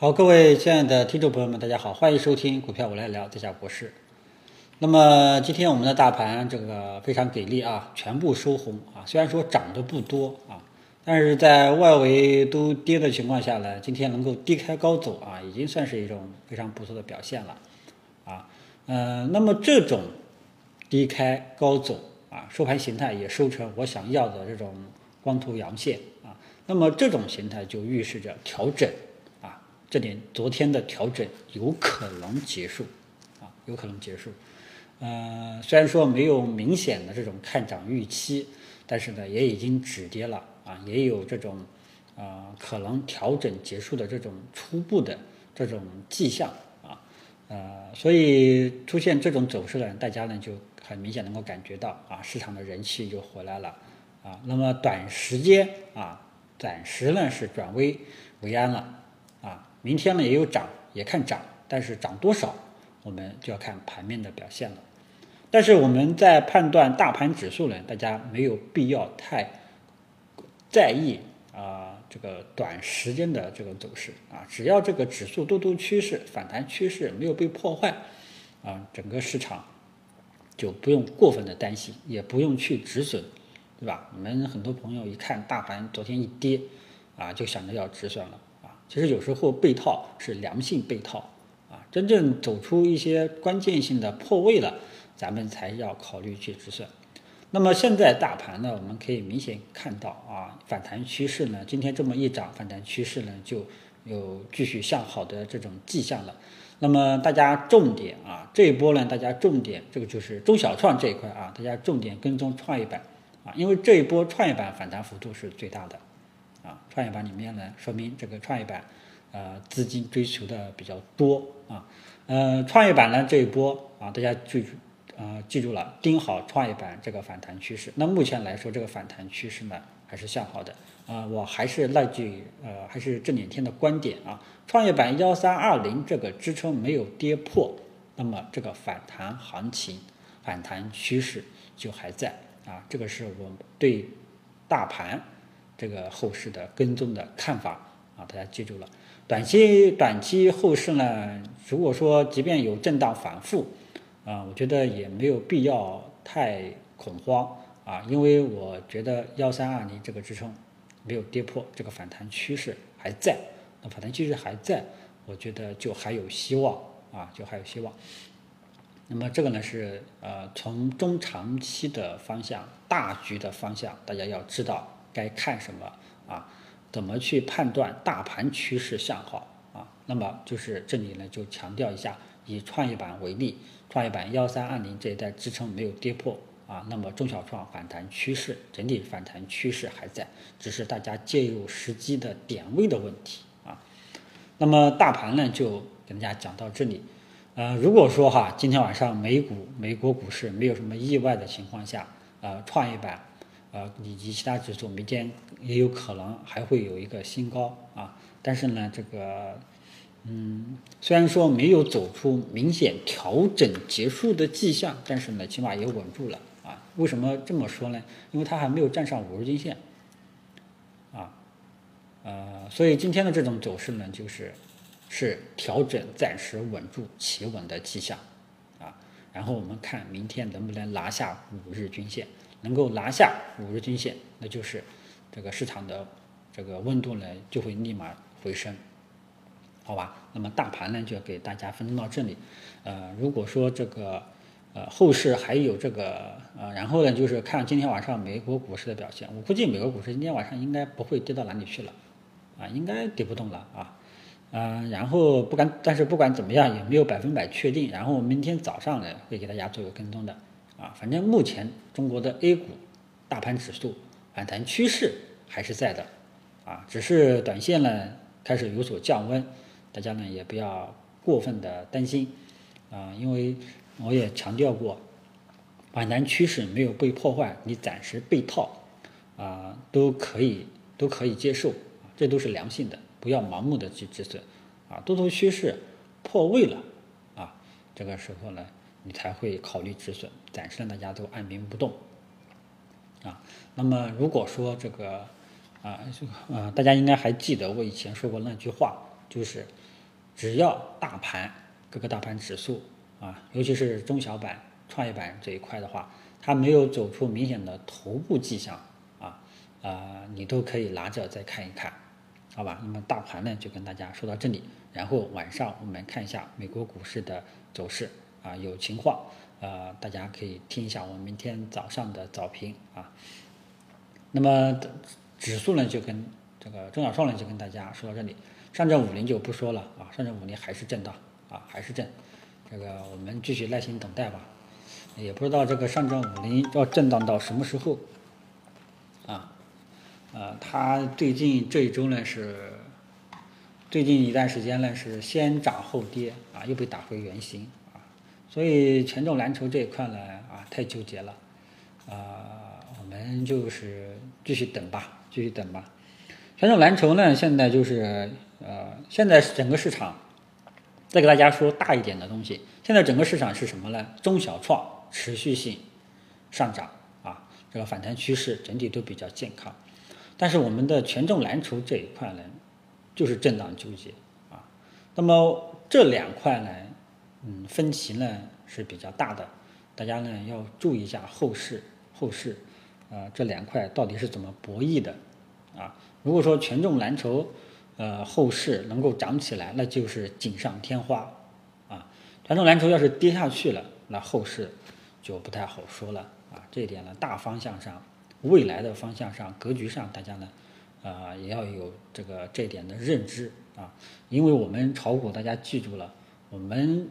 好，各位亲爱的听众朋友们，大家好，欢迎收听股票我来聊，在下博士。那么今天我们的大盘这个非常给力啊，全部收红啊，虽然说涨得不多啊，但是在外围都跌的情况下呢，今天能够低开高走啊，已经算是一种非常不错的表现了啊。嗯，那么这种低开高走啊，收盘形态也收成我想要的这种光头阳线啊，那么这种形态就预示着调整。这点昨天的调整有可能结束，啊，有可能结束。呃，虽然说没有明显的这种看涨预期，但是呢，也已经止跌了，啊，也有这种，啊，可能调整结束的这种初步的这种迹象，啊，呃，所以出现这种走势呢，大家呢就很明显能够感觉到，啊，市场的人气就回来了，啊，那么短时间啊，暂时呢是转危为安了。明天呢也有涨，也看涨，但是涨多少，我们就要看盘面的表现了。但是我们在判断大盘指数呢，大家没有必要太在意啊这个短时间的这个走势啊，只要这个指数多头趋势、反弹趋势没有被破坏啊，整个市场就不用过分的担心，也不用去止损，对吧？我们很多朋友一看大盘昨天一跌啊，就想着要止损了。其实有时候被套是良性被套啊，真正走出一些关键性的破位了，咱们才要考虑去止损。那么现在大盘呢，我们可以明显看到啊，反弹趋势呢，今天这么一涨，反弹趋势呢就有继续向好的这种迹象了。那么大家重点啊，这一波呢，大家重点这个就是中小创这一块啊，大家重点跟踪创业板啊，因为这一波创业板反弹幅度是最大的。啊，创业板里面呢，说明这个创业板，呃，资金追求的比较多啊。呃，创业板呢这一波啊，大家记住，啊，记住了，盯好创业板这个反弹趋势。那目前来说，这个反弹趋势呢还是向好的啊。我还是那句，呃，还是这两天的观点啊，创业板幺三二零这个支撑没有跌破，那么这个反弹行情、反弹趋势就还在啊。这个是我对大盘。这个后市的跟踪的看法啊，大家记住了。短期短期后市呢，如果说即便有震荡反复啊，我觉得也没有必要太恐慌啊，因为我觉得幺三二零这个支撑没有跌破，这个反弹趋势还在，那反弹趋势还在，我觉得就还有希望啊，就还有希望。那么这个呢是呃从中长期的方向、大局的方向，大家要知道。该看什么啊？怎么去判断大盘趋势向好啊？那么就是这里呢，就强调一下，以创业板为例，创业板幺三二零这一带支撑没有跌破啊，那么中小创反弹趋势整体反弹趋势还在，只是大家介入时机的点位的问题啊。那么大盘呢，就给大家讲到这里。呃，如果说哈，今天晚上美股美国股市没有什么意外的情况下，呃，创业板。呃，以及其他指数明天也有可能还会有一个新高啊，但是呢，这个，嗯，虽然说没有走出明显调整结束的迹象，但是呢，起码也稳住了啊。为什么这么说呢？因为它还没有站上五日均线，啊，呃，所以今天的这种走势呢，就是是调整暂时稳住企稳的迹象啊。然后我们看明天能不能拿下五日均线。能够拿下五日均线，那就是这个市场的这个温度呢就会立马回升，好吧？那么大盘呢就给大家分到这里。呃，如果说这个呃后市还有这个呃，然后呢就是看今天晚上美国股市的表现。我估计美国股市今天晚上应该不会跌到哪里去了，啊，应该跌不动了啊。嗯，然后不管，但是不管怎么样也没有百分百确定。然后明天早上呢会给大家做个跟踪的。啊，反正目前中国的 A 股大盘指数反弹趋势还是在的，啊，只是短线呢开始有所降温，大家呢也不要过分的担心，啊，因为我也强调过，反弹趋势没有被破坏，你暂时被套，啊，都可以都可以接受，这都是良性的，不要盲目的去止损，啊，多头趋势破位了，啊，这个时候呢。你才会考虑止损，暂时让大家都按兵不动，啊，那么如果说这个，啊，这个，啊，大家应该还记得我以前说过那句话，就是只要大盘各个大盘指数啊，尤其是中小板、创业板这一块的话，它没有走出明显的头部迹象啊啊，你都可以拿着再看一看，好吧？那么大盘呢，就跟大家说到这里，然后晚上我们看一下美国股市的走势啊，有情况呃，大家可以听一下我们明天早上的早评啊。那么指数呢，就跟这个中小创呢，就跟大家说到这里。上证五零就不说了啊，上证五零还是震荡啊，还是震。这个我们继续耐心等待吧。也不知道这个上证五零要震荡到什么时候啊？呃，它最近这一周呢是最近一段时间呢是先涨后跌啊，又被打回原形。所以权重蓝筹这一块呢啊太纠结了啊，我们就是继续等吧，继续等吧。权重蓝筹呢现在就是。呃，现在整个市场，再给大家说大一点的东西。现在整个市场是什么呢？中小创持续性上涨啊，这个反弹趋势整体都比较健康。但是我们的权重蓝筹这一块呢，就是震荡纠结啊。那么这两块呢，嗯，分歧呢是比较大的，大家呢要注意一下后市后市啊这两块到底是怎么博弈的啊？如果说权重蓝筹，呃，后市能够涨起来，那就是锦上添花，啊，权重蓝筹要是跌下去了，那后市就不太好说了啊。这一点呢，大方向上、未来的方向上、格局上，大家呢，啊，也要有这个这点的认知啊。因为我们炒股，大家记住了，我们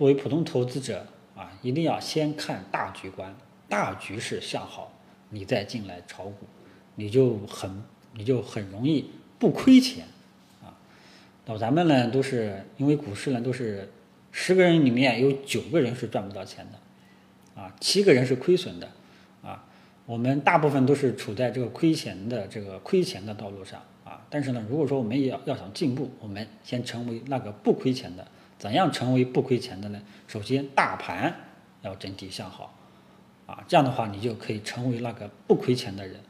作为普通投资者啊，一定要先看大局观，大局势向好，你再进来炒股，你就很你就很容易不亏钱啊。那咱们呢，都是因为股市呢，都是十个人里面有九个人是赚不到钱的，啊，七个人是亏损的，啊，我们大部分都是处在这个亏钱的这个亏钱的道路上，啊，但是呢，如果说我们也要要想进步，我们先成为那个不亏钱的。怎样成为不亏钱的呢？首先，大盘要整体向好，啊，这样的话你就可以成为那个不亏钱的人，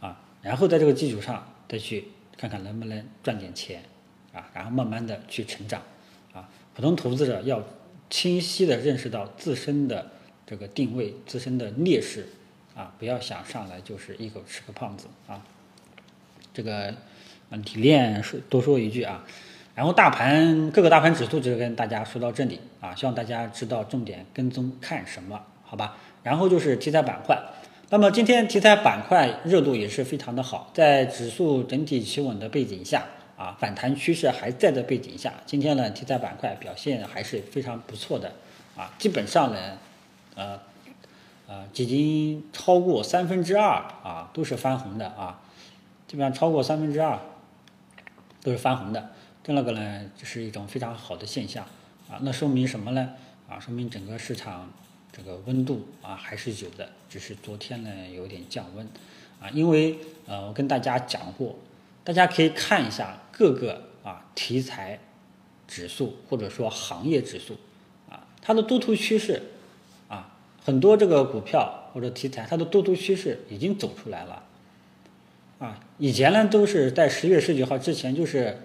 啊，然后在这个基础上再去看看能不能赚点钱。啊，然后慢慢的去成长，啊，普通投资者要清晰的认识到自身的这个定位、自身的劣势，啊，不要想上来就是一口吃个胖子啊。这个嗯，提炼说多说一句啊，然后大盘各个大盘指数就跟大家说到这里啊，希望大家知道重点跟踪看什么，好吧？然后就是题材板块，那么今天题材板块热度也是非常的好，在指数整体企稳的背景下。啊，反弹趋势还在的背景下，今天呢，题材板块表现还是非常不错的，啊，基本上呢，呃，呃，已经超过三分之二啊，都是翻红的啊，基本上超过三分之二都是翻红的，这那个呢，就是一种非常好的现象啊，那说明什么呢？啊，说明整个市场这个温度啊还是有的，只是昨天呢有点降温啊，因为呃，我跟大家讲过。大家可以看一下各个啊题材指数或者说行业指数啊，它的多头趋势啊，很多这个股票或者题材它的多头趋势已经走出来了啊。以前呢都是在十月十九号之前就是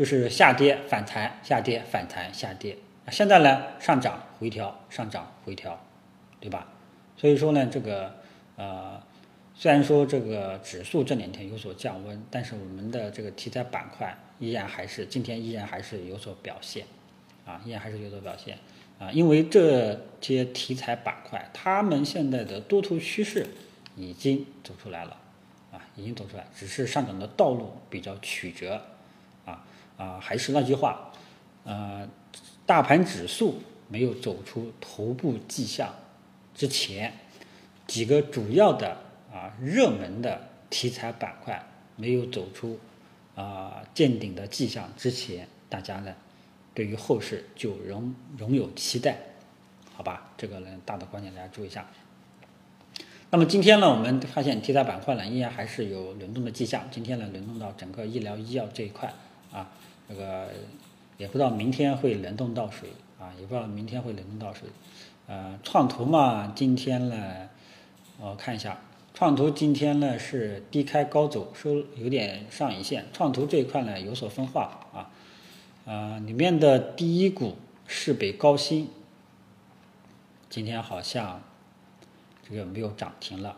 就是下跌反弹下跌反弹下跌，现在呢上涨回调上涨回调，对吧？所以说呢这个呃。虽然说这个指数这两天有所降温，但是我们的这个题材板块依然还是今天依然还是有所表现，啊，依然还是有所表现，啊，因为这些题材板块，他们现在的多头趋势已经走出来了，啊，已经走出来，只是上涨的道路比较曲折，啊，还是那句话，呃，大盘指数没有走出头部迹象之前，几个主要的。啊，热门的题材板块没有走出啊见顶的迹象之前，大家呢对于后市就仍仍有期待，好吧？这个呢大的观点大家注意一下。那么今天呢，我们发现题材板块呢依然还是有轮动的迹象。今天呢轮动到整个医疗医药这一块啊，这个也不知道明天会轮动到谁啊，也不知道明天会轮动到谁。呃，创投嘛，今天呢我看一下。创投今天呢是低开高走，收有点上影线。创投这一块呢有所分化啊，呃，里面的第一股市北高新，今天好像这个没有涨停了，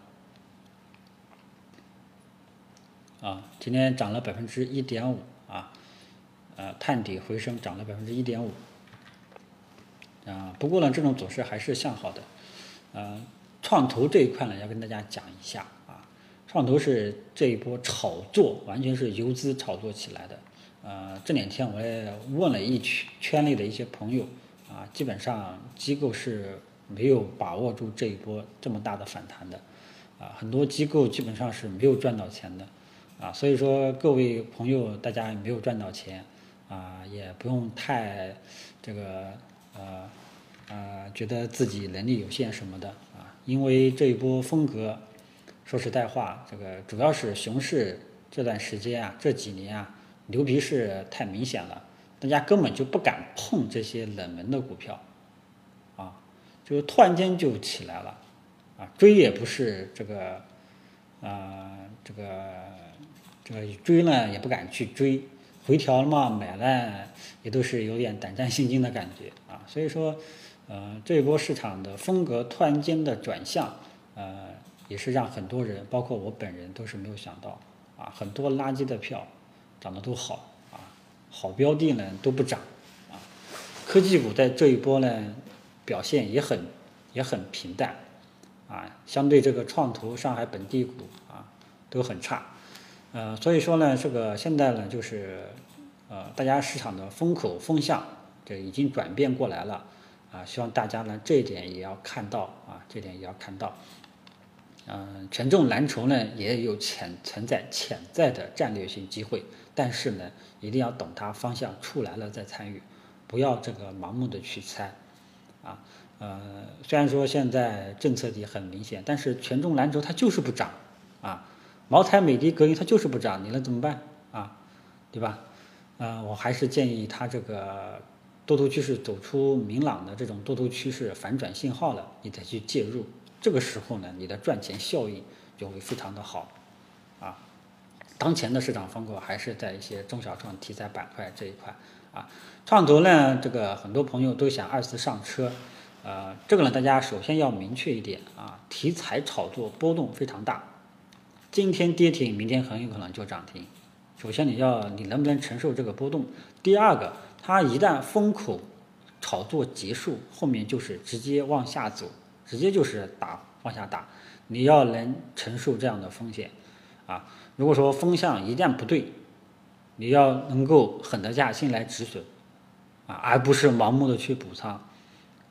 啊，今天涨了百分之一点五啊，呃，探底回升涨了百分之一点五，啊，不过呢，这种走势还是向好的，呃，创投这一块呢，要跟大家讲一下啊，创投是这一波炒作，完全是游资炒作起来的。呃，这两天我也问了一圈圈内的一些朋友，啊，基本上机构是没有把握住这一波这么大的反弹的，啊，很多机构基本上是没有赚到钱的，啊，所以说各位朋友大家没有赚到钱，啊，也不用太这个呃呃觉得自己能力有限什么的，啊，因为这一波风格，说实在话，这个主要是熊市这段时间啊，这几年啊。牛皮是太明显了，大家根本就不敢碰这些冷门的股票，啊，就突然间就起来了，啊，追也不是这个，啊，这个这个追呢也不敢去追，回调了嘛买了也都是有点胆战心惊的感觉啊，所以说，呃，这一波市场的风格突然间的转向，呃，也是让很多人，包括我本人都是没有想到，啊，很多垃圾的票。涨得都好啊，好标的呢都不涨啊，科技股在这一波呢表现也很也很平淡啊，相对这个创投、上海本地股啊都很差，呃，所以说呢，这个现在呢就是呃大家市场的风口风向这已经转变过来了啊，希望大家呢这一点也要看到啊，这点也要看到。嗯，权重蓝筹呢也有潜存在潜在的战略性机会，但是呢，一定要等它方向出来了再参与，不要这个盲目的去猜，啊，呃，虽然说现在政策底很明显，但是权重蓝筹它就是不涨，啊，茅台、美的、格力它就是不涨，你能怎么办啊？对吧？呃，我还是建议它这个多头趋势走出明朗的这种多头趋势反转信号了，你再去介入。这个时候呢，你的赚钱效应就会非常的好，啊，当前的市场风格还是在一些中小创题材板块这一块，啊，创投呢，这个很多朋友都想二次上车，呃，这个呢，大家首先要明确一点啊，题材炒作波动非常大，今天跌停，明天很有可能就涨停，首先你要你能不能承受这个波动，第二个，它一旦风口炒作结束，后面就是直接往下走。直接就是打往下打，你要能承受这样的风险，啊，如果说风向一旦不对，你要能够狠得下心来止损，啊，而不是盲目的去补仓，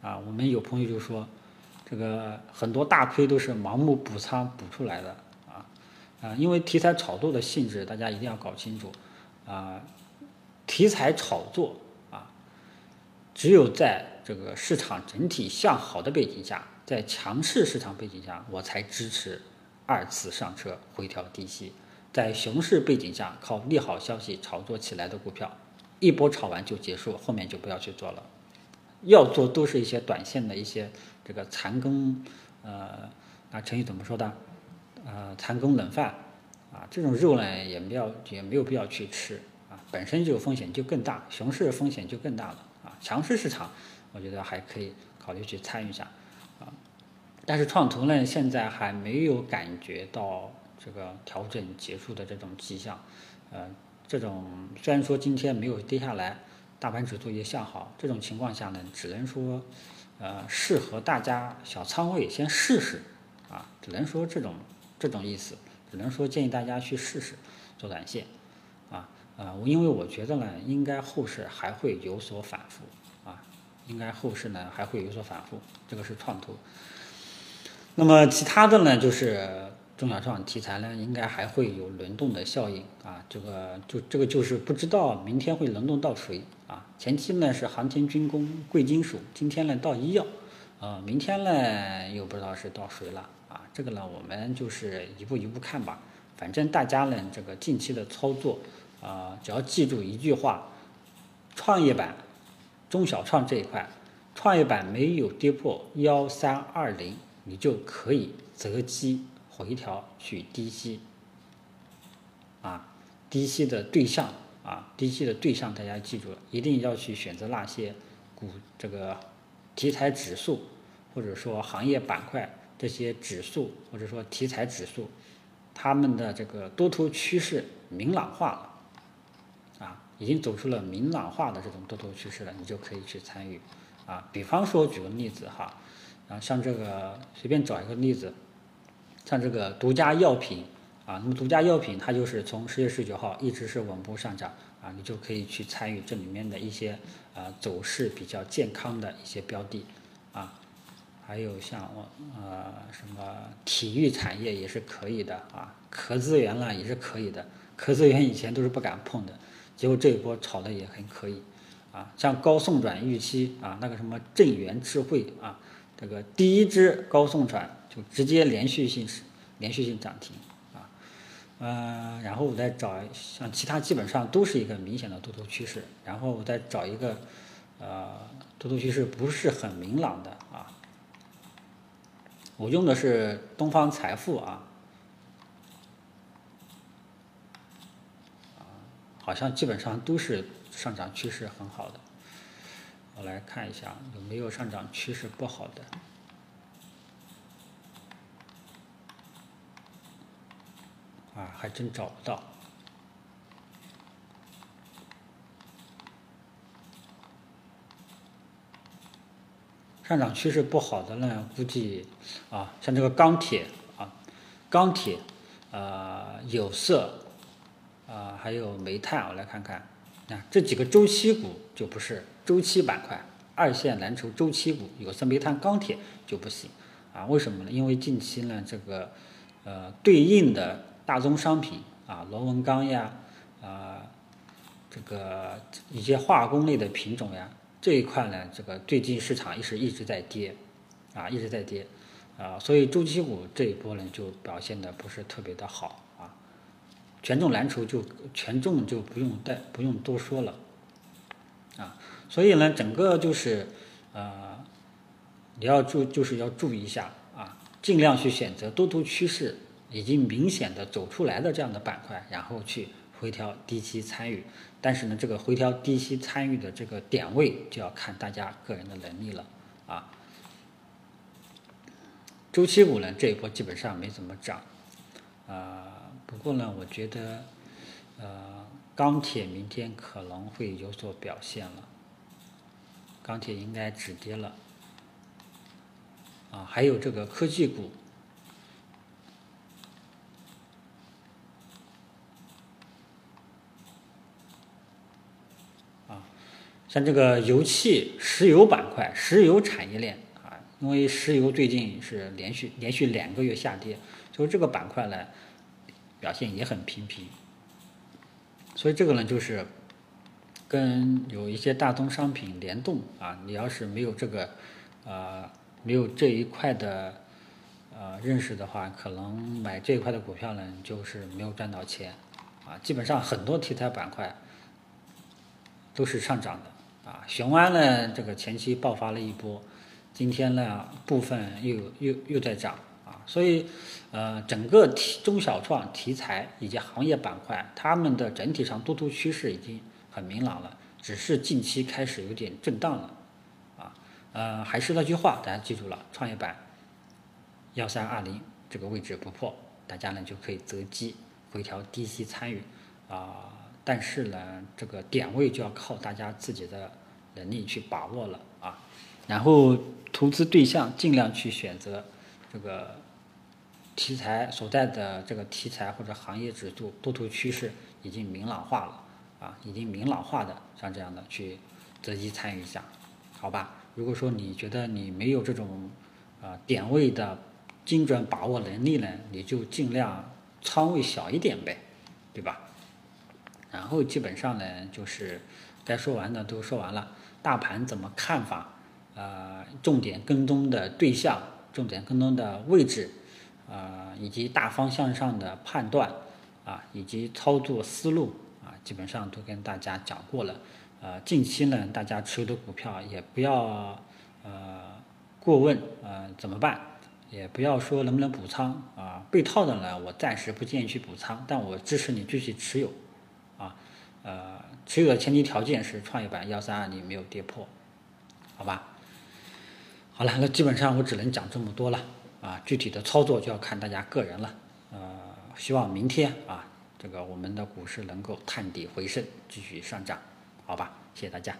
啊，我们有朋友就说，这个很多大亏都是盲目补仓补出来的，啊，因为题材炒作的性质大家一定要搞清楚，啊，题材炒作啊，只有在这个市场整体向好的背景下。在强势市场背景下，我才支持二次上车回调低吸。在熊市背景下，靠利好消息炒作起来的股票，一波炒完就结束，后面就不要去做了。要做都是一些短线的一些这个残羹，呃，那成语怎么说的？呃，残羹冷饭啊，这种肉呢也没有也没有必要去吃啊，本身就风险就更大，熊市风险就更大了啊。强势市场，我觉得还可以考虑去参与一下啊。但是创投呢，现在还没有感觉到这个调整结束的这种迹象，呃，这种虽然说今天没有跌下来，大盘指数也向好，这种情况下呢，只能说，呃，适合大家小仓位先试试，啊，只能说这种这种意思，只能说建议大家去试试做短线，啊，啊，我因为我觉得呢，应该后市还会有所反复，啊，应该后市呢还会有所反复，这个是创投。那么其他的呢，就是中小创题材呢，应该还会有轮动的效应啊。这个就这个就是不知道明天会轮动到谁啊。前期呢是航天军工、贵金属，今天呢到医药，啊，明天呢又不知道是到谁了啊。这个呢我们就是一步一步看吧。反正大家呢这个近期的操作啊，只要记住一句话：创业板、中小创这一块，创业板没有跌破幺三二零。你就可以择机回调去低吸，啊，低吸的对象啊，低吸的对象大家记住了，一定要去选择那些股这个题材指数或者说行业板块这些指数或者说题材指数，他们的这个多头趋势明朗化了，啊，已经走出了明朗化的这种多头趋势了，你就可以去参与，啊，比方说举个例子哈，啊，像这个随便找一个例子，像这个独家药品。啊，那么独家药品它就是从十月十九号一直是稳步上涨啊，你就可以去参与这里面的一些啊走势比较健康的一些标的，还有像呃什么体育产业也是可以的啊，壳资源啦也是可以的，壳资源以前都是不敢碰的，结果这一波炒的也很可以啊，像高送转预期啊，那个什么正源智慧啊，这个第一支高送转就直接连续性连续性涨停。嗯，然后我再找像其他基本上都是一个明显的多头趋势，然后我再找一个呃多头趋势不是很明朗的啊，我用的是东方财富啊，好像基本上都是上涨趋势很好的，我来看一下有没有上涨趋势不好的。啊，还真找不到。上涨趋势不好的呢，估计啊，像这个钢铁啊，钢铁，呃，有色，啊，还有煤炭，我来看看，啊，这几个周期股就不是周期板块，二线蓝筹周期股，有色、煤炭、钢铁就不行，啊，为什么呢？因为近期呢，这个，呃，对应的。大宗商品啊，螺纹钢呀，啊，这个一些化工类的品种呀，这一块呢，这个最近市场也是一直在跌，啊，一直在跌，啊，所以周期股这一波呢就表现的不是特别的好啊，权重蓝筹就权重就不用再不用多说了，啊，所以呢，整个就是呃，你要注就是要注意一下啊，尽量去选择多头趋势。已经明显的走出来的这样的板块，然后去回调低吸参与，但是呢，这个回调低吸参与的这个点位就要看大家个人的能力了啊。周期股呢，这一波基本上没怎么涨，啊，不过呢，我觉得，呃，钢铁明天可能会有所表现了，钢铁应该止跌了，啊，还有这个科技股。像这个油气、石油板块、石油产业链啊，因为石油最近是连续连续两个月下跌，所以这个板块呢表现也很平平。所以这个呢就是跟有一些大宗商品联动啊，你要是没有这个呃没有这一块的呃认识的话，可能买这一块的股票呢就是没有赚到钱啊。基本上很多题材板块都是上涨的。啊，雄安呢，这个前期爆发了一波，今天呢部分又又又在涨啊，所以呃整个题中小创题材以及行业板块，它们的整体上多头趋势已经很明朗了，只是近期开始有点震荡了啊，呃还是那句话，大家记住了，创业板幺三二零这个位置不破，大家呢就可以择机回调低吸参与啊。但是呢，这个点位就要靠大家自己的能力去把握了啊。然后投资对象尽量去选择这个题材所在的这个题材或者行业指数多头趋势已经明朗化了啊，已经明朗化的像这样的去择机参与一下，好吧？如果说你觉得你没有这种啊点位的精准把握能力呢，你就尽量仓位小一点呗，对吧？然后基本上呢，就是该说完的都说完了。大盘怎么看法？呃，重点跟踪的对象，重点跟踪的位置，呃，以及大方向上的判断，啊，以及操作思路，啊，基本上都跟大家讲过了。呃，近期呢，大家持有的股票也不要呃过问，呃，怎么办？也不要说能不能补仓啊？被套的呢，我暂时不建议去补仓，但我支持你继续持有。呃，持有的前提条件是创业板幺三二零没有跌破，好吧？好了，那基本上我只能讲这么多了啊，具体的操作就要看大家个人了。呃，希望明天啊，这个我们的股市能够探底回升，继续上涨，好吧？谢谢大家。